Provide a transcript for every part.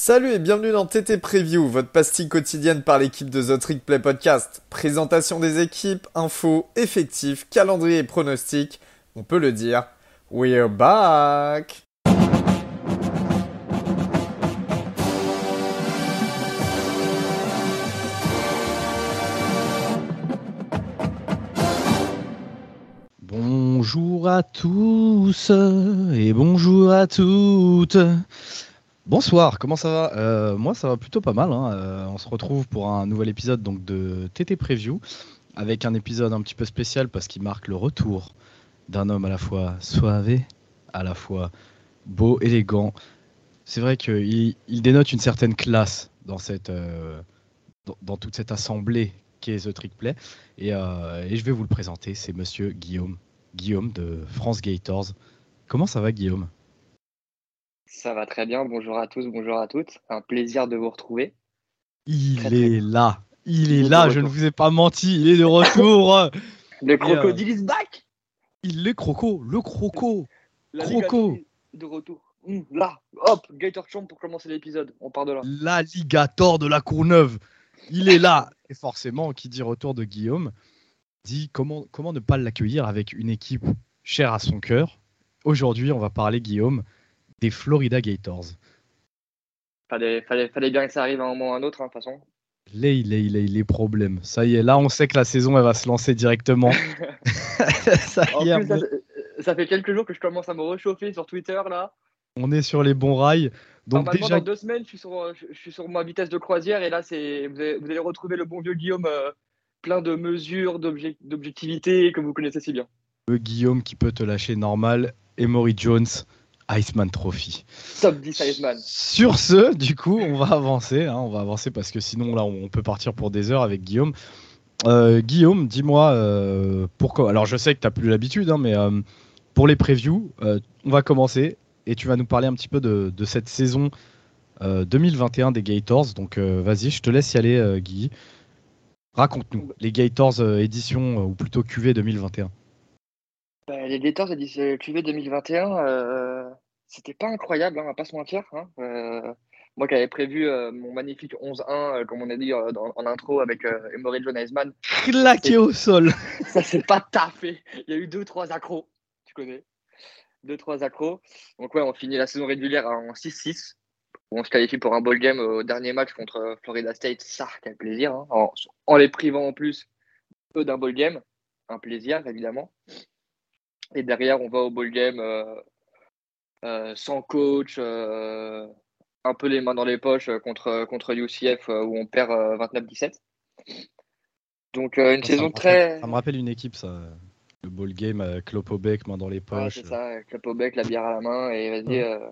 Salut et bienvenue dans TT Preview, votre pastille quotidienne par l'équipe de The Trick Play Podcast. Présentation des équipes, infos, effectifs, calendrier et pronostics. On peut le dire, we're back! Bonjour à tous et bonjour à toutes. Bonsoir, comment ça va? Euh, Moi, ça va plutôt pas mal. hein. Euh, on se retrouve pour un nouvel épisode donc de TT Preview, avec un épisode un petit peu spécial parce qu'il marque le retour d'un homme à la fois suave, à la fois beau, élégant. C'est vrai qu'il il dénote une certaine classe dans, cette, euh, dans, toute cette assemblée qu'est The Trick Play. Et, et je vais vous le présenter, c'est Monsieur Guillaume. Guillaume de France Gators. Comment ça va, Guillaume? Ça va très bien. Bonjour à tous, bonjour à toutes. Un plaisir de vous retrouver. Il Très, très est là. Il est Il est de là, je ne vous ai pas menti, il est de retour. Le euh, crocodile is back il est croco, le croco. La Croco. Liga de retour. Là, hop, Gator Champ pour commencer l'épisode. On part de là. L'alligator de la Courneuve. Il est là. Et forcément, qui dit retour de Guillaume, dit comment, comment ne pas l'accueillir avec une équipe chère à son cœur. Aujourd'hui, on va parler, Guillaume, des Florida Gators. Fallait, fallait, fallait bien que ça arrive à un moment ou à un autre, hein, de toute façon. Les, les, les, les problèmes. Ça y est, là, on sait que la saison, elle va se lancer directement. ça En y est, plus, ça, on est- ça fait quelques jours que je commence à me réchauffer sur Twitter, là. on est sur les bons rails. Donc déjà, dans deux semaines, je suis, sur, euh, je, je suis sur ma vitesse de croisière et là, c'est, vous, allez, vous allez retrouver le bon vieux Guillaume euh, plein de mesures, d'objec- d'objectivité que vous connaissez si bien. le Guillaume qui peut te lâcher normal, Emory Jones, Iceman Trophy. Top 10 Iceman. Sur ce, du coup, on va avancer. hein, on va avancer parce que sinon, là, on peut partir pour des heures avec Guillaume. Euh, Guillaume, dis-moi euh, pourquoi. Alors, je sais que tu n'as plus l'habitude, hein, mais euh, pour les previews, euh, on va commencer et tu vas nous parler un petit peu de, de cette saison euh, 2021 des Gators. Donc, euh, vas-y, je te laisse y aller, euh, Guy. Raconte-nous les Gators euh, édition, euh, ou plutôt QV 2021. Bah, les Gators édition QV 2021, euh, c'était pas incroyable, hein, on va pas se mentir. hein. Euh, moi qui avais prévu euh, mon magnifique 11-1, euh, comme on a dit dans- en intro avec Emory John Heisman, Claqué au sol. ça s'est pas taffé. Il y a eu deux trois accros, tu connais? Deux trois accros. Donc ouais, on finit la saison régulière en 6-6. On se qualifie pour un bowl game au dernier match contre Florida State. Ça, quel plaisir. hein. En, en les privant en plus d'un bowl game. Un plaisir, évidemment. Et derrière, on va au bowl game euh, sans coach, euh, un peu les mains dans les poches euh, contre, contre UCF euh, où on perd euh, 29-17. Donc euh, une Ça saison rappelle- très... Ça me rappelle une équipe, ça. Le ball game, euh, clope au bec, main dans les Ouais, poches. c'est ça, clap au bec, la bière à la main, et vas-y, Ouais. euh,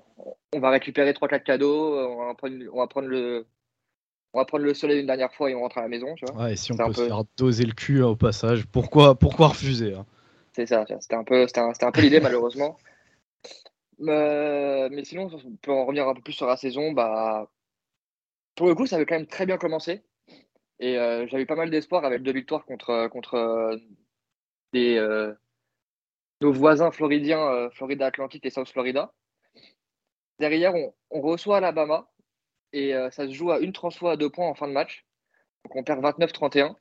on va récupérer 3-4 cadeaux, euh, on va, prendre, on, va prendre le, on va prendre le soleil une dernière fois et on rentre à la maison, tu vois. Ouais, et si on peut se peu- faire doser le cul hein, au passage, pourquoi, pourquoi refuser hein C'est ça, c'était un peu, c'était un, c'était un peu l'idée malheureusement. Euh, mais sinon, on peut en revenir un peu plus sur la saison. Bah, pour le coup, ça avait quand même très bien commencé. Et euh, j'avais pas mal d'espoir avec deux victoires contre, contre euh, des, nos voisins floridiens, Florida Atlantic et South Florida. Derrière, on, reçoit Alabama et ça se joue à une transfo à deux points en fin de match. Donc on perd 29-31.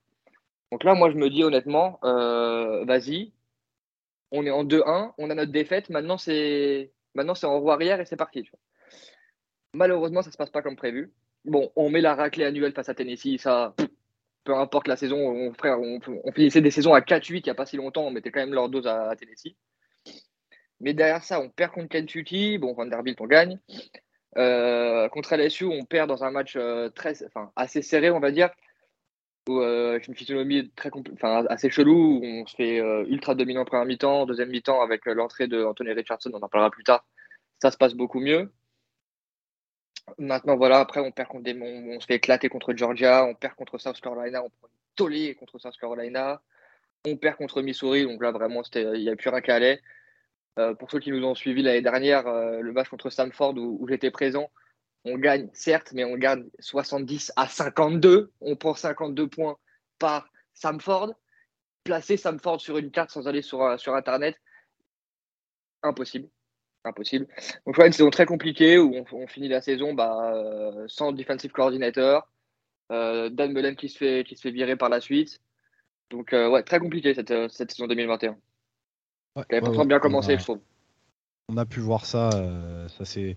Donc là, moi, je me dis honnêtement, vas-y, on est en 2-1, on a notre défaite, maintenant c'est maintenant c'est en roue arrière et c'est parti. Malheureusement, ça se passe pas comme prévu. Bon, on met la raclée annuelle face à Tennessee, ça, peu importe la saison, on, frère, on, finissait des saisons à 4-8 il n'y a pas si longtemps, on mettait quand même leur dose à, Tennessee. Mais derrière ça, on perd contre Kentucky, bon, Vanderbilt, on gagne. Euh, contre LSU, on perd dans un match euh, assez serré, on va dire, où euh, j'ai une physionomie assez chelou, où on se fait euh, ultra dominant première mi-temps, deuxième mi-temps avec euh, l'entrée de Anthony Richardson, on en parlera plus tard. Ça se passe beaucoup mieux. Maintenant, voilà, après, on perd contre on, se fait éclater contre Georgia, on perd contre South Carolina, on prend une tollée contre South Carolina, on perd contre Missouri, donc là, vraiment, il n'y a plus rien qu'à aller. Euh, pour ceux qui nous ont suivis l'année dernière, le match contre Stanford où j'étais présent, on gagne, certes, mais on gagne 70 à 52. On prend 52 points par Samford. Placer Samford sur une carte sans aller sur, euh, sur Internet, impossible. impossible. Donc, une saison très compliquée où on, finit la saison bah, euh, sans defensive coordinator, euh, Dan Mullen qui se, fait, qui se fait virer par la suite. Donc, euh, ouais, très compliqué cette, cette saison 2021. Ouais, Elle pourtant bien commencé, je trouve. On a pu voir ça. ça c'est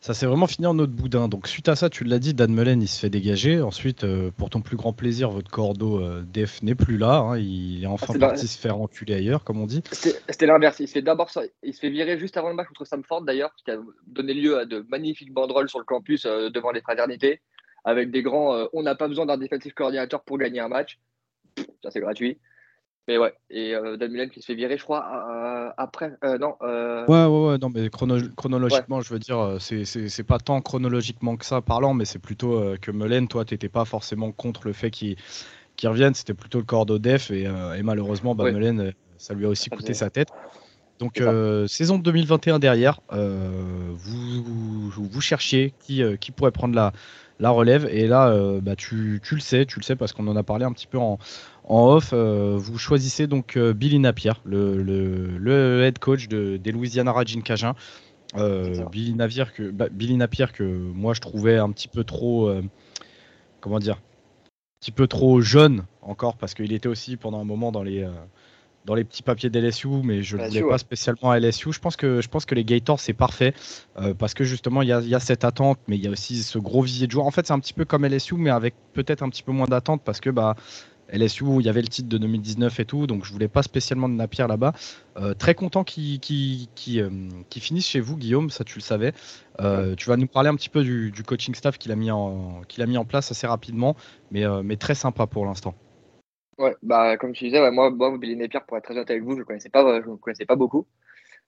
ça s'est vraiment fini en autre boudin. Donc suite à ça, tu l'as dit, Dan Mullen, il se fait dégager. Ensuite, euh, pour ton plus grand plaisir, votre cordeau euh, Def n'est plus là. Hein. Il est enfin ah, parti se faire enculer ailleurs, comme on dit. C'était l'inverse. Il se fait d'abord il se fait virer juste avant le match contre Samford d'ailleurs, qui a donné lieu à de magnifiques banderoles sur le campus euh, devant les fraternités, avec des grands. on n'a pas besoin d'un défensif coordinateur pour gagner un match. Ça c'est gratuit. Mais ouais, et euh, Dan Mullen qui se fait virer, je crois, euh, après. Euh, non. Ouais, ouais, ouais, non, mais chronologiquement, je veux dire, c'est pas tant chronologiquement que ça parlant, mais c'est plutôt que Mullen, toi, t'étais pas forcément contre le fait qu'il revienne, c'était plutôt le corps d'Odef, et, et, malheureusement, bah, ça lui a aussi coûté sa tête. Donc, saison 2021 derrière, vous, vous, cherchiez qui, qui pourrait prendre la, la relève, et là, bah, tu, tu le sais, tu le sais parce qu'on en a parlé un petit peu en en off, euh, vous choisissez donc euh, Billy Napier, le, head coach de, des Louisiana Raging Cajun. Euh, Billy, Napier que, bah, Billy Napier que moi je trouvais un petit peu trop, comment dire, un petit peu trop jeune encore parce qu'il était aussi pendant un moment dans les dans les petits papiers d'LSU, mais je ne voulais pas spécialement à LSU. Je pense que, je pense que les Gators, c'est parfait, parce que justement, il y a, y a, cette attente, mais il y a aussi ce gros visier de joueurs. En fait, c'est un petit peu comme LSU, mais avec peut-être un petit peu moins d'attente, parce que bah, LSU où il y avait le titre de 2019 et tout, donc je voulais pas spécialement de Napier là-bas. Euh, très content qu'il euh, finisse chez vous, Guillaume, ça tu le savais. Euh, tu vas nous parler un petit peu du, coaching staff qu'il a, mis en, qu'il a mis en place assez rapidement, mais, mais très sympa pour l'instant. Ouais, bah, comme tu disais, moi, moi, Billy Napier, pour être très honnête avec vous, je ne connaissais, pas, je connaissais pas beaucoup.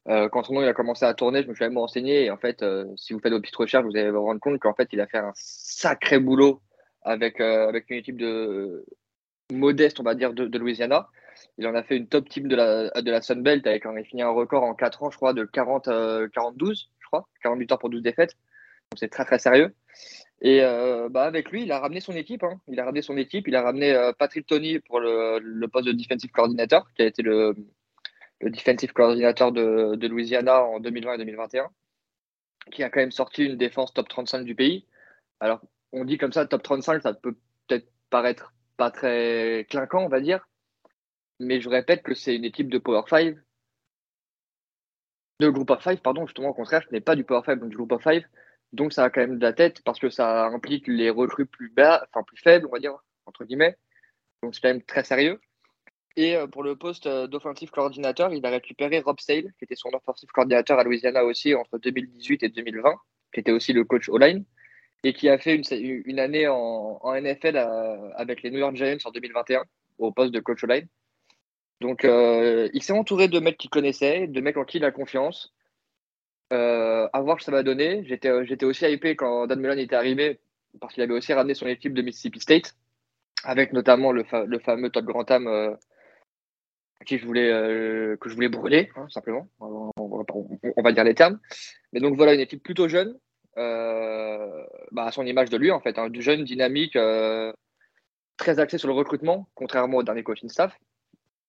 quand son nom il a commencé à tourner, je me suis même renseigné. Et en fait, si vous faites vos petites recherches, vous allez vous rendre compte qu'en fait, il a fait un sacré boulot avec, avec une équipe de, modeste, on va dire, de, Louisiana. Il en a fait une top team de la, de la Sunbelt avec fini un record en 4 ans, je crois, de 40, 42, euh, je crois, 48 heures pour 12 défaites. Donc c'est très très sérieux. Et euh, bah avec lui, il a ramené son équipe. Hein. Il a ramené son équipe. Il a ramené euh, Patrick Tony pour le, poste de defensive coordinator, qui a été le, le defensive coordinator de, de, Louisiana en 2020 et 2021, qui a quand même sorti une défense top 35 du pays. Alors, on dit comme ça, top 35, ça peut peut-être paraître pas très clinquant, on va dire. Mais je répète que c'est une équipe de Power 5. De Group of 5, pardon, justement, au contraire, ce n'est pas du Power 5, donc du Group of 5. Donc ça a quand même de la tête parce que ça implique les recrues plus bas, enfin plus faibles, on va dire, entre guillemets. Donc c'est quand même très sérieux. Et euh, pour le poste euh, d'offensive coordinateur, il a récupéré Rob Sale, qui était son offensive coordinateur à Louisiana aussi entre 2018 et 2020, qui était aussi le coach O-line et qui a fait une, année en, NFL euh, avec les New York Giants en 2021 au poste de coach line. Donc, euh, il s'est entouré de mecs qu'il connaissait, de mecs en qui il a confiance. Euh, à voir ce que ça va donner. J'étais, aussi hypé quand Dan Mullen était arrivé parce qu'il avait aussi ramené son équipe de Mississippi State avec notamment le, fameux Todd Grantham qui je voulais, que je voulais brûler, hein, simplement. On, va dire les termes. Mais donc voilà, une équipe plutôt jeune, bah, à son image de lui, en fait, hein, du jeune, dynamique, euh, très axé sur le recrutement, contrairement au dernier coaching staff.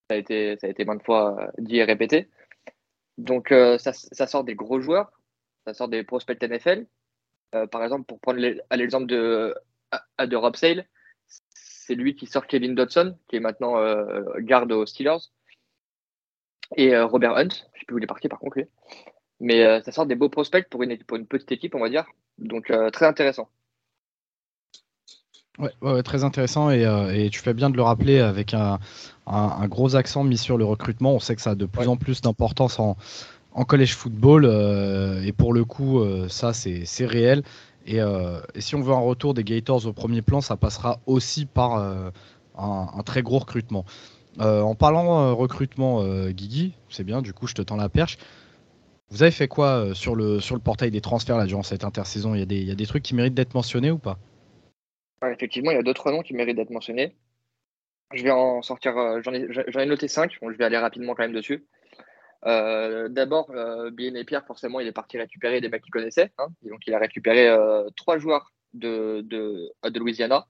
Ça a été, ça a été maintes fois euh, dit et répété. Donc, ça, ça, sort des gros joueurs, ça sort des prospects NFL. par exemple, pour prendre l'exemple de, de Rob Sale, c'est lui qui sort Kevin Dodson, qui est maintenant garde aux Steelers, et Robert Hunt, je ne sais plus où il est parti par contre. Lui. Mais euh, ça sort des beaux prospects pour une, pour une petite équipe, on va dire. Donc euh, très intéressant. Ouais, très intéressant euh, et, tu fais bien de le rappeler avec un, gros accent mis sur le recrutement. On sait que ça a de plus en plus d'importance en, en college football et pour le coup, ça c'est réel. Et, si on veut un retour des Gators au premier plan, ça passera aussi par un, un, très gros recrutement. en parlant recrutement, Guigui, c'est bien, du coup je te tends la perche. Vous avez fait quoi euh, sur, le, sur le portail des transferts là, durant cette intersaison? Il y, a des, il y a des trucs qui méritent d'être mentionnés ou pas? Effectivement, il y a deux, trois noms qui méritent d'être mentionnés. Je vais en sortir, euh, j'en ai, ai, noté cinq, je vais aller rapidement quand même dessus. Euh, D'abord, euh, et Pierre, forcément, il est parti récupérer des mecs qu'il connaissait. Hein. donc, il a récupéré trois joueurs de, de, de, Louisiana.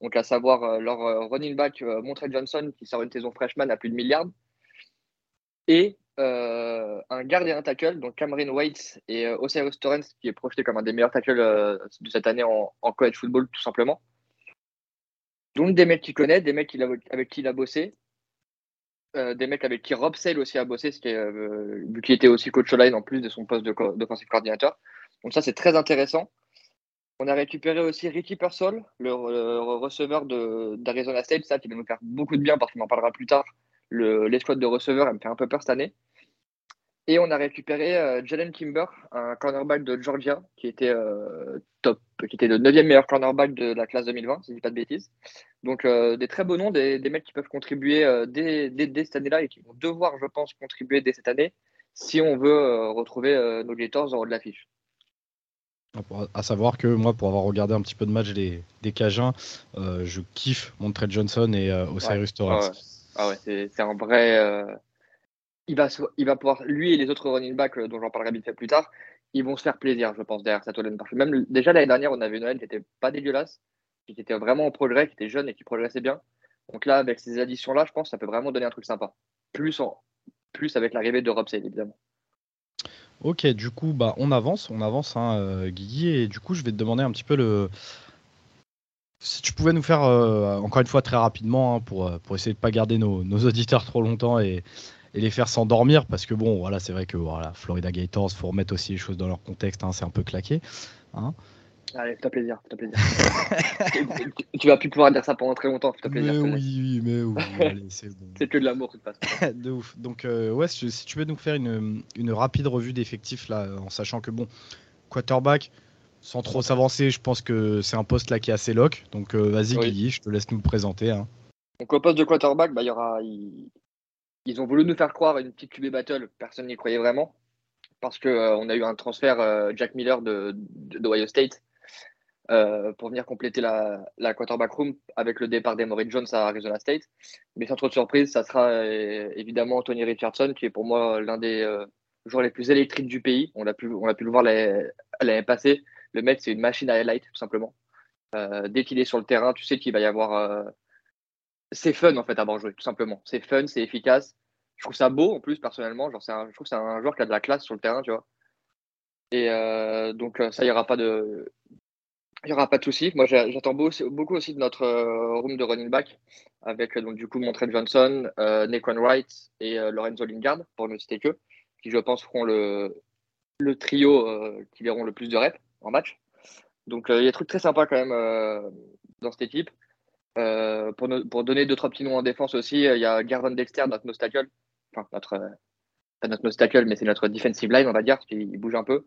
Donc, à savoir leur running back, Montrell Johnson, qui sort une saison freshman à plus de milliards. Et un gardien tackle, donc Cameron Waits et Osiris Torrens, qui est projeté comme un des meilleurs tackles de cette année en, college football, tout simplement. Donc des mecs qu'il connaît, des mecs avec qui il a bossé, euh, des mecs avec qui Rob Sale aussi a bossé, qui euh, vu qu'il était aussi coach line en plus de son poste d'offensive coordinateur. Donc ça, c'est très intéressant. On a récupéré aussi Ricky Persol, le, receveur d'Arizona State, ça qui va nous faire beaucoup de bien parce qu'on en parlera plus tard. L'escouade de receveurs, elle me fait un peu peur cette année. Et on a récupéré euh, Jalen Kimber, un cornerback de Georgia, qui était euh, top, qui était le 9e meilleur cornerback de la classe 2020, si je dis pas de bêtises. Donc euh, des très beaux noms, des, mecs qui peuvent contribuer dès, cette année-là et qui vont devoir, je pense, contribuer dès cette année si on veut retrouver nos Gators en haut de l'affiche. À savoir que moi, pour avoir regardé un petit peu de match des, des Cajuns, je kiffe Montrell Johnson et Osiris Torres. Ah ouais, c'est un vrai il va, il va pouvoir, lui et les autres running backs euh, dont j'en parlerai vite fait plus tard, ils vont se faire plaisir, je pense, derrière cette O-line. même déjà l'année dernière, on avait Noël qui n'était pas dégueulasse, qui était vraiment en progrès, qui était jeune et qui progressait bien. Donc là, avec ces additions-là, je pense que ça peut vraiment donner un truc sympa. Plus, en, plus avec l'arrivée de Rob Sale, évidemment. Ok, du coup, bah, on avance, on avance, hein, euh, Guigui, et du coup, je vais te demander un petit peu le. Si tu pouvais nous faire, euh, encore une fois, très rapidement, hein, pour, pour essayer de ne pas garder nos, nos, auditeurs trop longtemps et, et les faire s'endormir parce que bon, voilà, c'est vrai que voilà, Florida Gators, faut remettre aussi les choses dans leur contexte, hein, c'est un peu claqué. Hein. Allez, fais plaisir, fais plaisir. tu, vas plus pouvoir dire ça pendant très longtemps, fais plaisir. Mais oui, oui, mais oui, c'est bon. C'est que de l'amour, de toute façon. de ouf. Donc, euh, ouais, si, tu veux nous faire une, une rapide revue d'effectifs, là, en sachant que bon, quarterback, sans trop s'avancer, je pense que c'est un poste là qui est assez lock. Donc, euh, vas-y, Guigui, je te laisse nous le présenter. Hein. Donc, au poste de quarterback, bah, y aura, ils ont voulu nous faire croire une petite QB battle, personne n'y croyait vraiment, parce qu'on euh, on a eu un transfert euh, Jack Miller de, de, State pour venir compléter la, la, quarterback room avec le départ d'Emory Jones à Arizona State. Mais sans trop de surprise, ça sera évidemment Anthony Richardson, qui est pour moi l'un des joueurs les plus électriques du pays. On a pu, on a pu le voir l'année passée. Le mec, c'est une machine à highlight, tout simplement. dès qu'il est sur le terrain, tu sais qu'il va y avoir c'est fun en fait à jouer, tout simplement. C'est fun, c'est efficace. Je trouve ça beau en plus, personnellement. Genre, je trouve que c'est un joueur qui a de la classe sur le terrain, tu vois. Et euh, donc, euh, ça, il n'y aura pas de. Il aura pas de souci. Moi, j'attends beaucoup aussi de notre euh, room de running back avec donc du coup Montrell Johnson, euh, Wright et Lorenzo Lingard pour ne citer que, qui je pense feront le, le trio qui verront le plus de reps en match. Donc, il y a des trucs très sympas quand même dans cette équipe. Euh, pour, pour, donner deux, trois petits noms en défense aussi, euh, il y a Garvin Dexter, notre nose tackle. Enfin, notre, euh, pas notre nose tackle, mais c'est notre defensive line, on va dire, parce qu'il bouge un peu.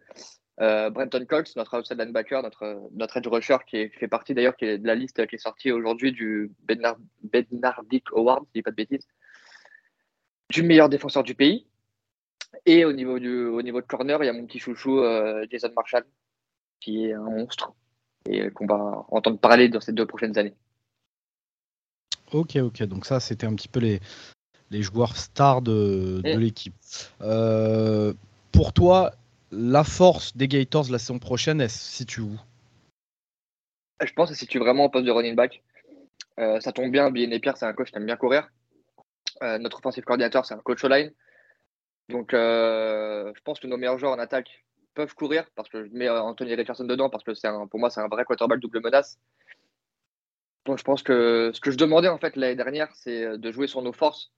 Brenton Cox, notre outside linebacker, notre, notre edge rusher, qui, fait partie d'ailleurs de la liste qui est sortie aujourd'hui du Bednard, Bednardic Award, si je dis pas de bêtises, du meilleur défenseur du pays. Et au niveau, du, au niveau de corner, il y a mon petit chouchou Jason Marshall, qui est un monstre et qu'on va entendre parler dans ces deux prochaines années. Ok, ok. Donc ça, c'était un petit peu les, les joueurs stars de, de l'équipe. Euh, pour toi, la force des Gators la saison prochaine, elle se situe où? Je pense que se situe vraiment au poste de running back. Euh, ça tombe bien, Bien Pierre, c'est un coach qui aime bien courir. Euh, notre offensive coordinateur, c'est un coach online. Donc, je pense que nos meilleurs joueurs en attaque peuvent courir parce que je mets Anthony Richardson dedans parce que c'est pour moi, c'est un vrai quarterback double menace. Donc je pense que ce que je demandais en fait l'année dernière, c'est euh, de jouer sur nos forces.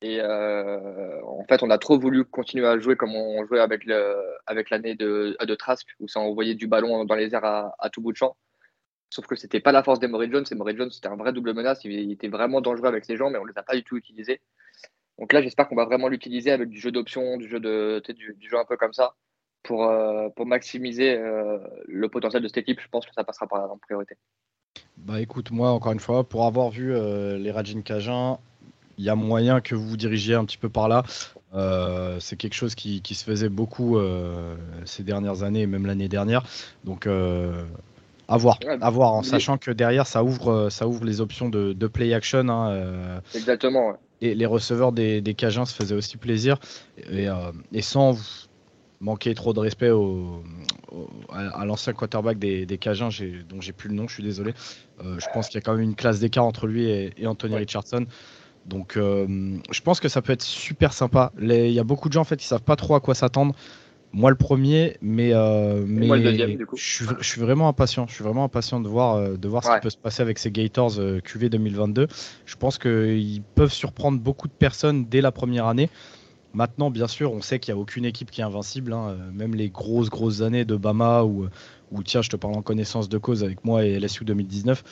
Et euh, en fait, on a trop voulu continuer à jouer comme on jouait avec avec l'année de, Trask, où ça envoyait du ballon dans les airs à, tout bout de champ. Sauf que c'était pas la force d'Emory Jones. Emory Jones, c'était un vrai double menace. Il, était vraiment dangereux avec ses jambes, mais on les a pas du tout utilisés. Donc là, j'espère qu'on va vraiment l'utiliser avec du jeu d'options, du jeu du, jeu un peu comme ça, pour, euh, pour maximiser le potentiel de cette équipe. Je pense que ça passera par la priorité. Bah écoute, moi encore une fois, pour avoir vu euh, les Rajin Cajun, il y a moyen que vous vous dirigiez un petit peu par là. Euh, c'est quelque chose qui, se faisait beaucoup euh, ces dernières années et même l'année dernière. Donc à voir, à voir en sachant que derrière ça ouvre, ça ouvre les options de, play action. Hein, Exactement. Et les receveurs des, des Cajuns se faisaient aussi plaisir. Et, et sans manquer trop de respect au, à, l'ancien quarterback des, des Cajuns, dont j'ai plus le nom, je suis désolé. Euh, je pense qu'il y a quand même une classe d'écart entre lui et, Anthony Richardson. Donc, je pense que ça peut être super sympa. Il y a beaucoup de gens en fait qui savent pas trop à quoi s'attendre. Moi le premier, mais, mais moi le deuxième, du coup. Je, suis, vraiment impatient. Je suis vraiment impatient de voir, de voir ce qui peut se passer avec ces Gators QV 2022. Je pense qu'ils peuvent surprendre beaucoup de personnes dès la première année. Maintenant, bien sûr, on sait qu'il n'y a aucune équipe qui est invincible. Hein. Même les grosses, grosses années de Bama ou, ou tiens, je te parle en connaissance de cause avec moi et LSU 2019.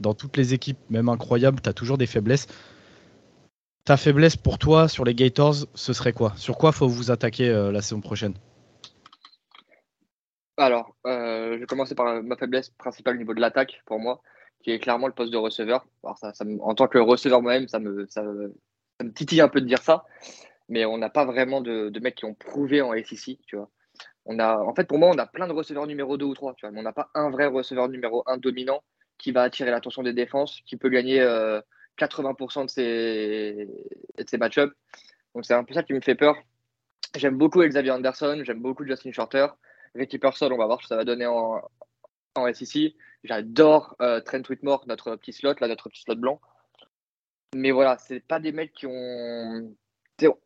Dans toutes les équipes, même incroyables, tu as toujours des faiblesses. Ta faiblesse pour toi sur les Gators, ce serait quoi? Sur quoi faut vous attaquer euh, la saison prochaine? Alors, euh, je vais commencer par ma faiblesse principale au niveau de l'attaque pour moi, qui est clairement le poste de receveur. en tant que receveur moi-même, ça me, ça, me titille un peu de dire ça mais on n'a pas vraiment de, mecs qui ont prouvé en SEC, tu vois. On a, en fait, pour moi, on a plein de receveurs numéro 2 ou 3, tu vois, mais on n'a pas un vrai receveur numéro 1 dominant qui va attirer l'attention des défenses, qui peut gagner 80% euh, de ses, de ses match-ups. Donc c'est un peu ça qui me fait peur. J'aime beaucoup Xavier Anderson, j'aime beaucoup Justin Shorter. Ricky Persol, on va voir ce que ça va donner en, en SEC. J'adore euh, Trent Whitmore, notre petit slot, là, notre petit slot blanc. Mais voilà, c'est pas des mecs qui ont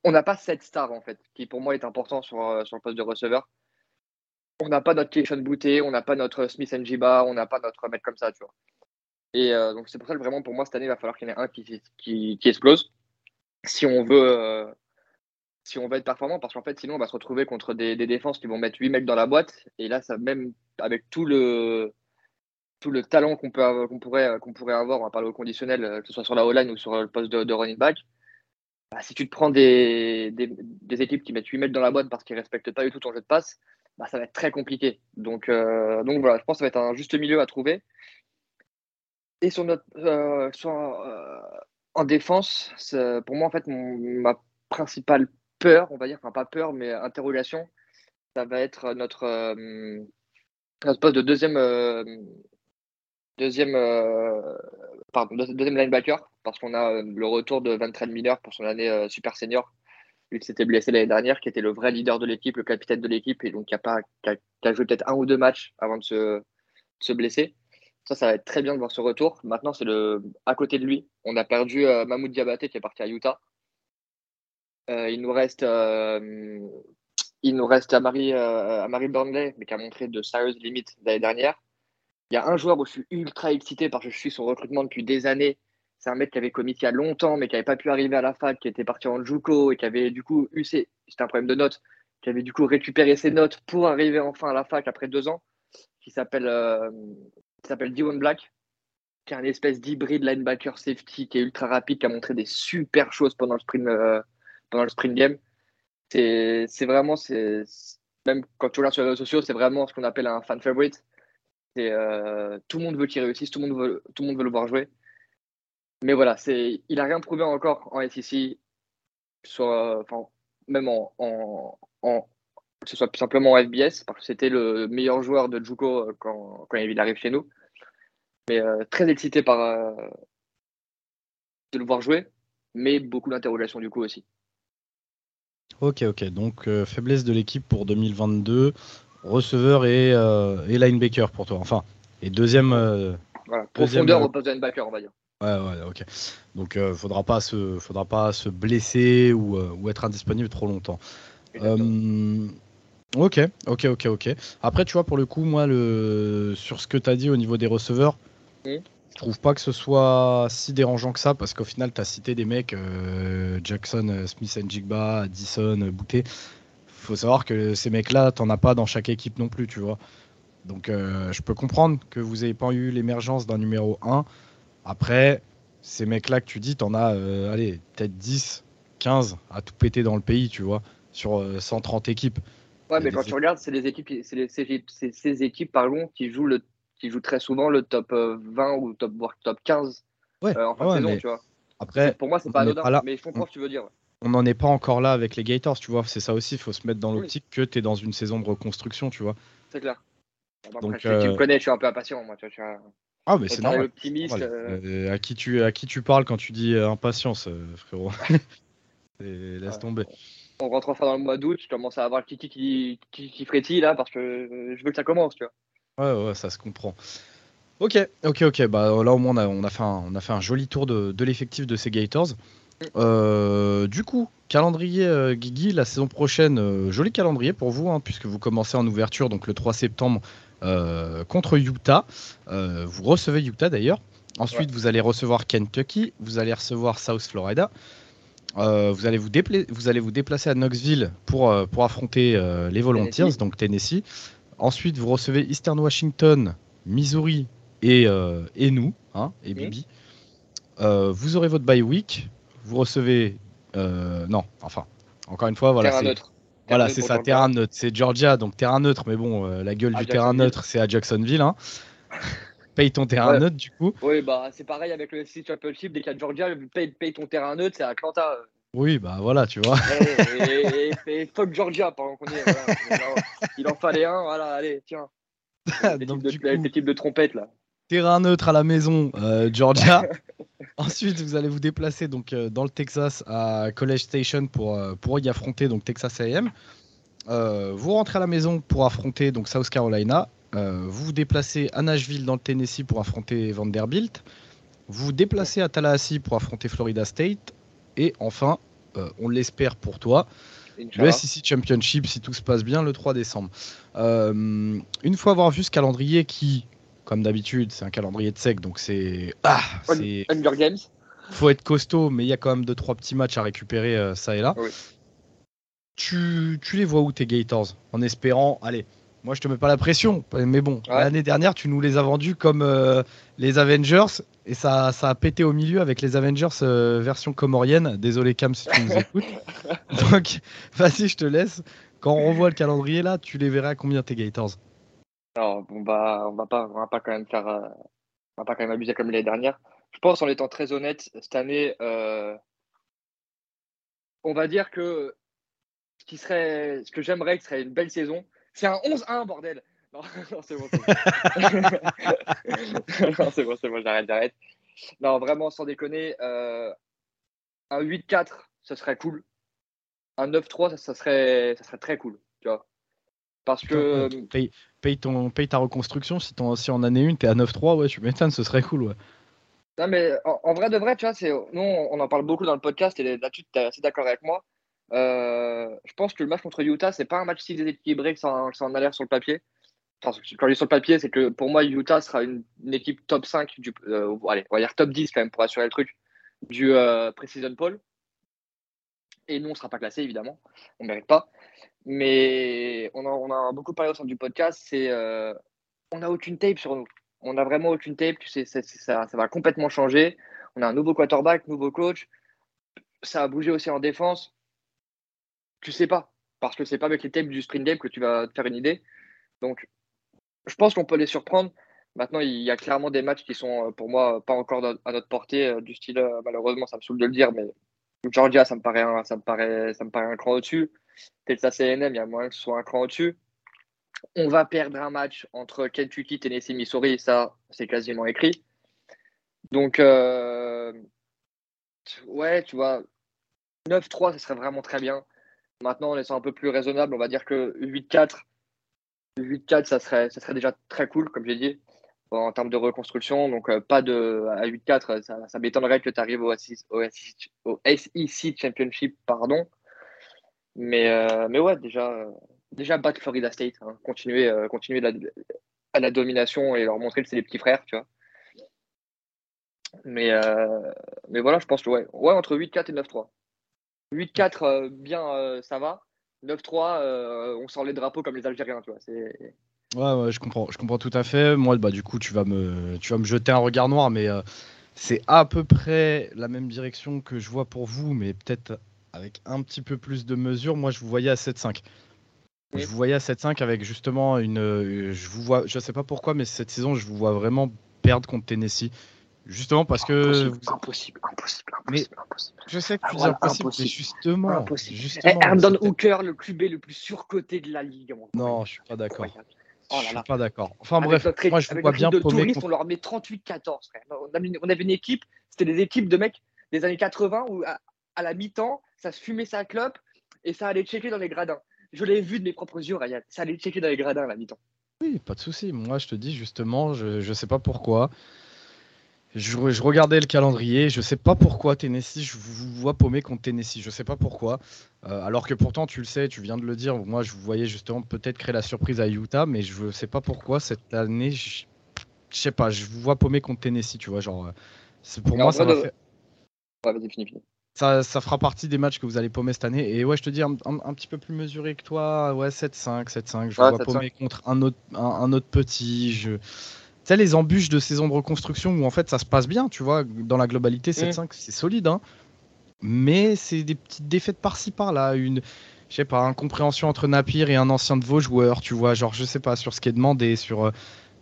on n'a pas cette star en fait, qui pour moi est important sur, euh, sur le poste de receveur. On n'a pas notre Keishon Bouté, on n'a pas notre Smith Njiba, on n'a pas notre mec comme ça, tu vois. Et euh, donc c'est pour ça que vraiment pour moi cette année il va falloir qu'il y en ait un qui, qui, explose si on veut euh, si on veut être performant parce qu'en fait sinon on va se retrouver contre des, défenses qui vont mettre 8 mecs dans la boîte et là ça même avec tout le tout le talent qu'on peut qu'on pourrait qu'on pourrait avoir on va parler au conditionnel que ce soit sur la O-line ou sur le poste de running back bah, si tu te prends des, des, équipes qui mettent 8 mètres dans la boîte parce qu'ils ne respectent pas du tout ton jeu de passe, bah, ça va être très compliqué. Donc, euh, donc voilà, je pense que ça va être un juste milieu à trouver. Et sur notre, euh, euh, en défense, pour moi, en fait, ma principale peur, on va dire, enfin pas peur, mais interrogation, ça va être notre, notre poste de deuxième, deuxième, pardon, deuxième linebacker parce qu'on a euh, le retour de Van Miller pour son année euh, super senior, lui qui s'était blessé l'année dernière, qui était le vrai leader de l'équipe, le capitaine de l'équipe, et donc qui a, pas, joué peut-être un ou deux matchs avant de se, blesser. Ça, ça va être très bien de voir ce retour. Maintenant, c'est le à côté de lui. On a perdu euh, Mahmoud Diabaté qui est parti à Utah. il nous reste, il nous reste Amari Burnley, mais qui a montré de sérieuses limites l'année dernière. Il y a un joueur où je suis ultra excité parce que je suis son recrutement depuis des années c'est un mec qui avait commis il y a longtemps, mais qui n'avait pas pu arriver à la fac, qui était parti en JUCO et qui avait du coup eu ses... C'était un problème de notes, qui avait du coup récupéré ses notes pour arriver enfin à la fac après deux ans, qui s'appelle euh, s'appelle Black, qui est un espèce d'hybride linebacker safety qui est ultra rapide, qui a montré des super choses pendant le sprint, euh, pendant le sprint game. C'est vraiment, même quand tu regardes sur les réseaux sociaux, c'est vraiment ce qu'on appelle un fan favorite. Euh, tout le monde veut qu'il réussisse, tout le monde veut, tout le monde veut le voir jouer. Mais voilà, il n'a rien prouvé encore en SEC, soit, enfin, même en, en, que ce soit simplement en FBS, parce que c'était le meilleur joueur de Juco euh, quand, quand il arrive chez nous. Mais euh, très excité par de le voir jouer, mais beaucoup d'interrogations du coup aussi. Ok, ok. Donc faiblesse de l'équipe pour 2022, receveur et, et linebacker pour toi. Enfin, et deuxième. voilà, profondeur au poste de linebacker, on va dire. Ouais, ouais, ok. Donc, euh, faudra pas se, faudra pas se blesser ou, euh, ou être indisponible trop longtemps. Euh, ok, ok, ok, ok. Après, tu vois, pour le coup, moi, le, sur ce que tu as dit au niveau des receveurs, je trouve pas que ce soit si dérangeant que ça parce qu'au final, tu as cité des mecs, Jackson, Smith, Njigba, Addison, Boutet. Faut savoir que ces mecs-là, t'en as pas dans chaque équipe non plus, tu vois. Donc, je peux comprendre que vous n'ayez pas eu l'émergence d'un numéro 1. Après, ces mecs-là que tu dis, t'en as, euh, allez, peut-être 10, 15 à tout péter dans le pays, tu vois, sur 130 euh, équipes. Ouais, mais quand tu regardes, c'est les équipes, c'est ces équipes, pardon, qui jouent le, qui jouent très souvent le top 20 euh, ou top voire top 15 ouais, en fin de saison, tu vois. Après, pour moi, c'est pas anodin, mais je comprends ce que tu veux dire. On n'en est pas encore là avec les Gators, tu vois. C'est ça aussi, il faut se mettre dans l'optique que tu es dans une saison de reconstruction, tu vois. C'est clair. Donc, tu me connais, je suis un peu impatient, moi. Tu vois, ah, mais c'est normal. Optimiste, euh. Euh, à, qui tu, à qui tu parles quand tu dis euh, impatience, frérot? Laisse tomber. On rentre enfin dans le mois d'août, je commence à avoir le kiki qui, qui, qui frétille là parce que je veux que ça commence, tu vois. Ouais, ouais, ça se comprend. Ok, ok, ok. Bah, là, au moins, on a, on a, fait, un, on a fait un joli tour de, de l'effectif de ces Gators. Euh, du coup, calendrier euh, Guigui, la saison prochaine, euh, joli calendrier pour vous, hein, puisque vous commencez en ouverture, donc le 3 septembre, euh, contre Utah. Vous recevez Utah d'ailleurs. Ensuite, vous allez recevoir Kentucky, vous allez recevoir South Florida. Vous, allez vous, vous allez vous déplacer à Knoxville pour, pour affronter les Volunteers, Tennessee. donc Tennessee. Ensuite, vous recevez Eastern Washington, Missouri et, et nous, hein, et. Bibi. Vous aurez votre bye week. Vous recevez. euh, non, enfin, encore une fois, voilà. terrain neutre. Voilà, c'est ça, terrain neutre. C'est Georgia, donc terrain neutre, mais bon, euh, la gueule À du terrain neutre, c'est à Jacksonville. Hein. Paye ton terrain Ouais. neutre, du coup. Oui, bah c'est pareil avec le SEC Championship. Dès qu'il y a Georgia, paye, paye ton terrain neutre, c'est Atlanta. Oui, bah voilà, tu vois. et, et- et- et fuck Georgia pendant qu'on y est. voilà. Il en fallait un, voilà, allez, tiens. Donc, L'équipe de, coup, de trompette là. Terrain neutre à la maison, euh, Georgia. Ensuite, vous allez vous déplacer donc euh, dans le Texas à College Station pour, euh, pour y affronter donc Texas A&M. Vous rentrez à la maison pour affronter donc South Carolina. Vous vous déplacez à Nashville dans le Tennessee pour affronter Vanderbilt. Vous vous déplacez à Tallahassee pour affronter Florida State. Et enfin, on l'espère pour toi, le. SEC Championship si tout se passe bien le 3 décembre. Une fois avoir vu ce calendrier qui, comme d'habitude, c'est un calendrier de sec, donc c'est ah, c'est Hunger Games. faut être costaud, mais il y a quand même deux trois petits matchs à récupérer euh, ça et là. Oui. Tu, tu les vois où tes Gators? En espérant, allez, moi je te mets pas la pression, mais bon, Ouais. l'année dernière tu nous les as vendus comme euh, les Avengers et ça, ça a pété au milieu avec les Avengers euh, version comorienne. Désolé Cam si tu nous écoutes. Donc vas-y, je te laisse. Quand on revoit le calendrier là, tu les verras à combien tes Gators? Bah on va pas, on va pas quand même faire, euh, on va pas quand même abuser comme l'année dernière. Je pense en étant très honnête cette année, euh, on va dire que ce qui serait, ce que j'aimerais que ce serait une belle saison, c'est un 11-1 bordel. Non, non, c'est bon. c'est bon. non, c'est bon, c'est bon, j'arrête, j'arrête. Non, vraiment, sans déconner, euh, un 8-4, ça serait cool. Un 9-3, ça, ça serait, ça serait très cool, tu vois. Parce que paye, paye ton, paye ta reconstruction. Si, ton, si en année 1 t'es à 9-3, ouais, tu m'étonnes, ce serait cool. Ouais. Non, mais en, en vrai de vrai, tu vois, c'est, nous, on en parle beaucoup dans le podcast et là-dessus, tu es assez d'accord avec moi. Euh, je pense que le match contre Utah, c'est pas un match si déséquilibré que ça, en- que ça en a l'air sur le papier. Enfin, quand je dis sur le papier, c'est que pour moi, Utah sera une, une équipe top 5, du, euh, allez, on va dire top 10 quand même pour assurer le truc, du euh, Precision Poll. Et nous, on ne sera pas classé, évidemment. On ne mérite pas. Mais on, a beaucoup parlé au sein du podcast, c'est euh, on n'a aucune tape sur nous. On n'a vraiment aucune tape. Tu sais, ça, va complètement changer. On a un nouveau quarterback, nouveau coach. Ça a bougé aussi en défense. Tu sais pas. Parce que c'est pas avec les tapes du sprint game que tu vas te faire une idée. Donc, je pense qu'on peut les surprendre. Maintenant, il y a clairement des matchs qui sont, euh, pour moi, pas encore à notre portée, euh, du style, malheureusement, ça me saoule de le dire, mais Georgia, ça me paraît un, ça me paraît, ça me paraît un cran au-dessus. Texas A&M, il y a moyen que ce soit un cran au-dessus. On va perdre un match entre Kentucky, Tennessee, Missouri, ça, c'est quasiment écrit. Donc, euh, ouais, tu vois, 9-3, ça serait vraiment très bien. Maintenant, en étant un peu plus raisonnable, on va dire que 8-4, 8-4, ça serait, ça serait déjà très cool, comme j'ai dit, en termes de reconstruction. Donc, euh, pas de. À 8-4, ça, m'étonnerait que tu arrives au, au au SEC Championship, pardon. Mais, euh, mais ouais, déjà, euh, déjà battre Florida State, hein, continuer, continuer à la domination et leur montrer que c'est les petits frères, tu vois. Mais, mais voilà, je pense que ouais, ouais entre 8-4 et 9-3. 8-4, euh, bien, ça va. 9-3, euh, on sort les drapeaux comme les Algériens, tu vois. C'est... Ouais, ouais, je comprends, je comprends tout à fait. Moi, bah, du coup, tu vas me, tu vas me jeter un regard noir, mais euh, c'est à peu près la même direction que je vois pour vous, mais peut-être avec un petit peu plus de mesure. Moi, je vous voyais à 7-5. Oui. Je vous voyais à 7-5 avec justement une. euh, Je vous vois, je sais pas pourquoi, mais cette saison, je vous vois vraiment perdre contre Tennessee. Justement parce que. impossible, vous- impossible, impossible, Mais- impossible, impossible. Je sais que Ah, voilà, impossible, mais impossible. justement. Impossible. justement Eh, Hooker, le QB le plus surcoté de la ligue. Non, je suis pas d'accord. Oh là je suis pas d'accord. Enfin Avec bref, notre moi je avec vois bien de paumé touristes, contre- on leur met 38-14. frère. On avait, une- équipe, c'était des équipes de mecs des années 80 où à, à la mi-temps, ça se fumait sa clope et ça allait checker dans les gradins. Je l'ai vu de mes propres yeux, Ryan. Ça allait checker dans les gradins à la mi-temps. Oui, pas de souci. Moi, je te dis justement, je, je sais pas pourquoi. Je, regardais le calendrier, je sais pas pourquoi Tennessee, je vous vois paumer contre Tennessee, je sais pas pourquoi. Euh, alors que pourtant, tu le sais, tu viens de le dire, moi je vous voyais justement peut-être créer la surprise à Utah, mais je sais pas pourquoi cette année, je, sais pas, je vous vois paumer contre Tennessee, tu vois, genre, pour moi ça va faire. Ça, ça, fera partie des matchs que vous allez paumer cette année. Et ouais, je te dis, un, petit peu plus mesuré que toi, ouais, 7-5, 7-5. Je vois paumer contre un autre, un, autre petit. Je sais, les embûches de saison de reconstruction où en fait ça se passe bien, tu vois, dans la globalité, 7-5, mm. c'est solide, hein. Mais c'est des petites défaites par-ci par-là, une, je sais pas, incompréhension entre Napier et un ancien de vos joueurs, tu vois, genre, je sais pas, sur ce qui est demandé, sur, euh,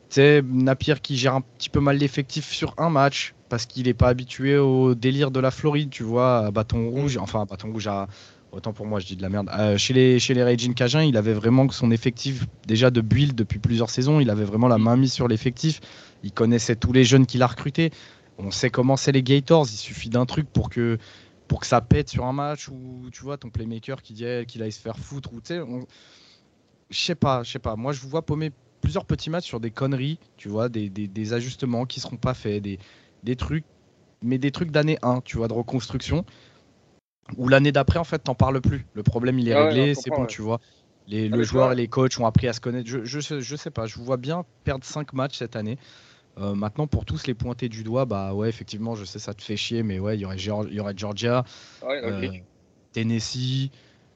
tu sais, Napier qui gère un petit peu mal l'effectif sur un match, parce qu'il n'est pas habitué au délire de la Floride, tu vois, à bâton mm. rouge, enfin, à bâton rouge à autant pour moi, je dis de la merde. Euh, chez les, chez les Raging Cajun, il avait vraiment son effectif déjà de build depuis plusieurs saisons. Il avait vraiment la main mise sur l'effectif. Il connaissait tous les jeunes qu'il a recrutés. On sait comment c'est les Gators. Il suffit d'un truc pour que, pour que ça pète sur un match ou tu vois ton playmaker qui dit qu'il aille se faire foutre ou tu sais. Je sais pas, je sais pas. Moi, je vous vois paumer plusieurs petits matchs sur des conneries, tu vois, des, des, des ajustements qui seront pas faits, des, des trucs, mais des trucs d'année 1, tu vois, de reconstruction ou l'année d'après, en fait, t'en parles plus. Le problème, il est ah réglé, c'est bon, tu vois. Les, le joueur et les coachs ont appris à se connaître. Je, je, je, sais pas, je vous vois bien perdre 5 matchs cette année. Euh, maintenant, pour tous les pointer du doigt, bah ouais, effectivement, je sais, ça te fait chier, mais ouais, il y aurait, y aurait Georgia, euh, Tennessee,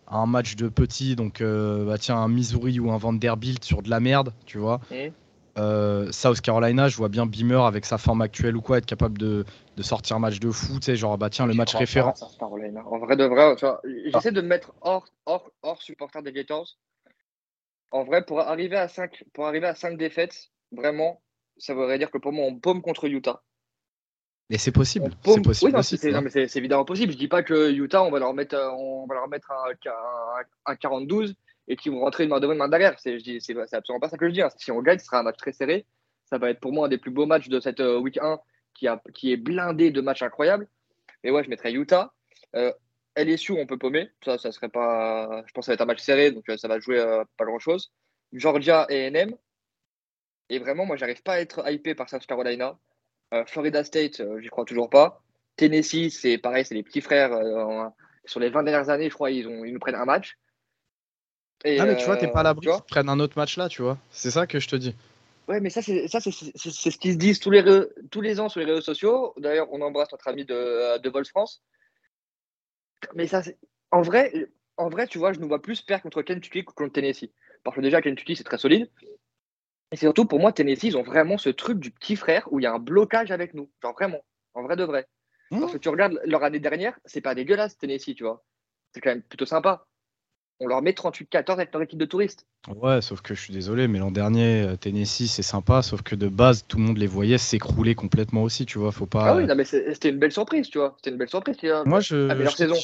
un match de petit, donc euh, bah tiens, un Missouri ou un Vanderbilt sur de la merde, tu vois. Mmh. Euh, South Carolina, je vois bien Beamer avec sa forme actuelle ou quoi être capable de, sortir un match de fou, tu sais, genre bah tiens le match référent. En vrai de vrai, j'essaie de me mettre hors, hors, hors supporter des Gators. En vrai, pour arriver à 5 pour arriver à 5 défaites, vraiment, ça voudrait dire que pour moi on paume contre Utah. Et c'est possible. C'est possible. Oui, c'est évidemment possible. Je dis pas que Utah, on va leur mettre, on va leur mettre un, un, un 40-12 et qui vont rentrer une main devant, une main derrière. C'est, absolument pas ça que je dis. Hein. Si on gagne, ce sera un match très serré. Ça va être pour moi un des plus beaux matchs de cette euh, week 1 qui, est blindé de matchs incroyables. Mais ouais, je mettrais Utah. Euh, LSU, on peut paumer. Ça, ça serait pas. Je pense que ça va être un match serré, donc euh, ça va jouer euh, pas grand chose. Georgia et NM. Et vraiment, moi, j'arrive pas à être hypé par South Carolina. Florida State, j'y crois toujours pas. Tennessee, c'est pareil, c'est les petits frères. sur les 20 dernières années, je crois, ils nous prennent un match ah, mais tu vois, t'es pas à l'abri qu'ils prennent un autre match là, tu vois. C'est ça que je te dis. Ouais, mais ça, c'est ce qu'ils se disent tous les, tous les ans sur les réseaux sociaux. D'ailleurs, on embrasse notre ami de, euh, de Vol France. Mais ça, en vrai, en vrai, tu vois, je nous vois plus perdre contre Kentucky que contre Tennessee. Parce que déjà, Kentucky, c'est très solide. Et c'est surtout, pour moi, Tennessee, ils ont vraiment ce truc du petit frère où il y a un blocage avec nous. Genre vraiment, en vrai de vrai. Mmh. Parce que tu regardes leur année dernière, c'est pas dégueulasse, Tennessee, tu vois. C'est quand même plutôt sympa on leur met 38-14 avec leur équipe de touristes. Ouais, sauf que je suis désolé, mais l'an dernier, euh, Tennessee, c'est sympa, sauf que de base, tout le monde les voyait s'écrouler complètement aussi, tu vois. Faut pas. Ah oui, mais c'était une belle surprise, tu vois. C'était une belle surprise. Moi, je,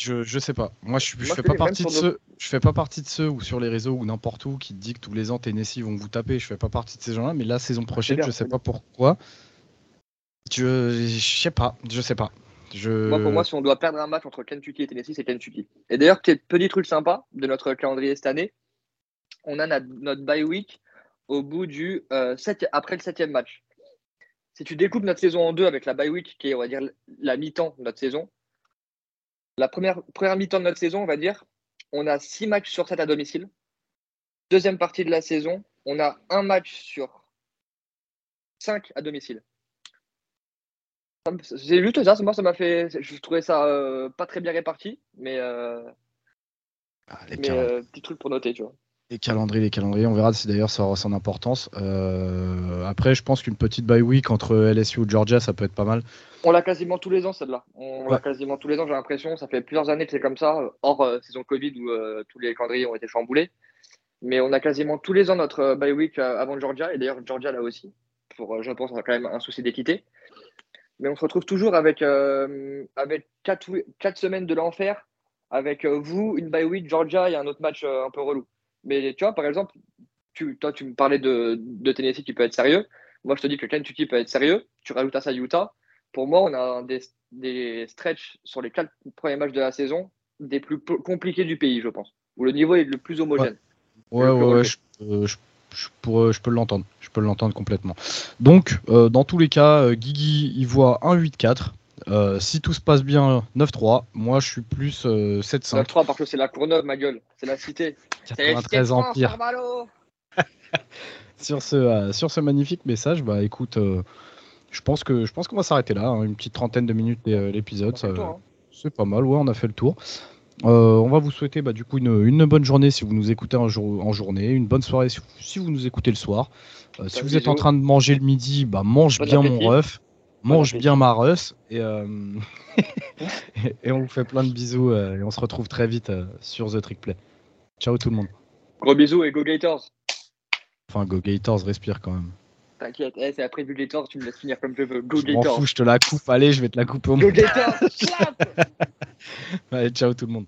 je, je, sais pas. Moi, je, fais pas partie de ceux. Je fais pas partie de ceux ou sur les réseaux ou n'importe où qui te dit que tous les ans Tennessee vont vous taper. Je fais pas partie de ces gens-là, mais la saison prochaine, je sais pas pourquoi. Je, je sais pas, je sais pas. Moi, pour moi, si on doit perdre un match entre Kentucky et Tennessee, c'est Kentucky. Et d'ailleurs, petit truc sympa de notre calendrier cette année, on a notre bye week au bout du euh, après le septième match. Si tu découpes notre saison en deux avec la bye week, qui est, on va dire, la mi-temps de notre saison, la première, première mi-temps de notre saison, on va dire, on a six matchs sur sept à domicile. Deuxième partie de la saison, on a un match sur cinq à domicile. C'est juste ça, moi ça m'a fait. Je trouvais ça euh, pas très bien réparti, mais, euh, ah, mais euh, petit truc pour noter, tu vois. Les calendriers, les calendriers, on verra si d'ailleurs ça aura son importance. après, je pense qu'une petite bye week entre LSU ou Georgia, ça peut être pas mal. On l'a quasiment tous les ans, celle-là. On l'a quasiment tous les ans, j'ai l'impression. Ça fait plusieurs années que c'est comme ça, hors saison Covid où tous les calendriers ont été chamboulés. Mais on a quasiment tous les ans notre bye week avant Georgia, et d'ailleurs Georgia là aussi. Pour, je pense, on a quand même un souci d'équité mais on se retrouve toujours avec, euh, avec quatre, quatre, semaines de l'enfer, avec euh, vous, une bye week, Georgia et un autre match euh, un peu relou. Mais tu vois, par exemple, tu, toi, tu me parlais de, de, Tennessee qui peut être sérieux. Moi, je te dis que Kentucky peut être sérieux. Tu rajoutes à ça Utah. Pour moi, on a des, des stretches sur les quatre premiers matchs de la saison des plus compliqués du pays, je pense, où le niveau est le plus homogène. Ouais, ouais, ouais, je, je, pourrais- je peux l'entendre. Je peux l'entendre complètement. Donc, euh, dans tous les cas, euh, Guigui, il voit un 8-4. Euh, si tout se passe bien, 9-3. Moi, je suis plus euh, 7-5. 3 parce que c'est la Courneuve, ma gueule. C'est la cité. C'est la cité 93 de France, Empire. Sur ce, euh, sur ce magnifique message, bah écoute, euh, je pense que je pense qu'on va s'arrêter là. hein, une petite trentaine de minutes euh, l'épisode. Hein. C'est pas mal, ouais, on a fait le tour. Euh, on va vous souhaiter bah, du coup une, une bonne journée si vous nous écoutez en, jour- en journée, une bonne soirée si vous, si vous nous écoutez le soir. Euh, si Bonne vous êtes en train de manger le midi, bah, mange Bon bien appétit. mon ref, mange bien ma russ et, euh, et, et on vous fait plein de bisous euh, et on se retrouve très vite euh, sur The Trick Play. Ciao tout le monde. Gros bisous et go Gators. Enfin, Go Gators, respire quand même. T'inquiète, eh, c'est après du Gators, tu me laisses finir comme je veux. Go Je m'en fous, je te la coupe. Allez, je vais te la couper au Go monde. Gators. Slap Allez, ciao tout le monde.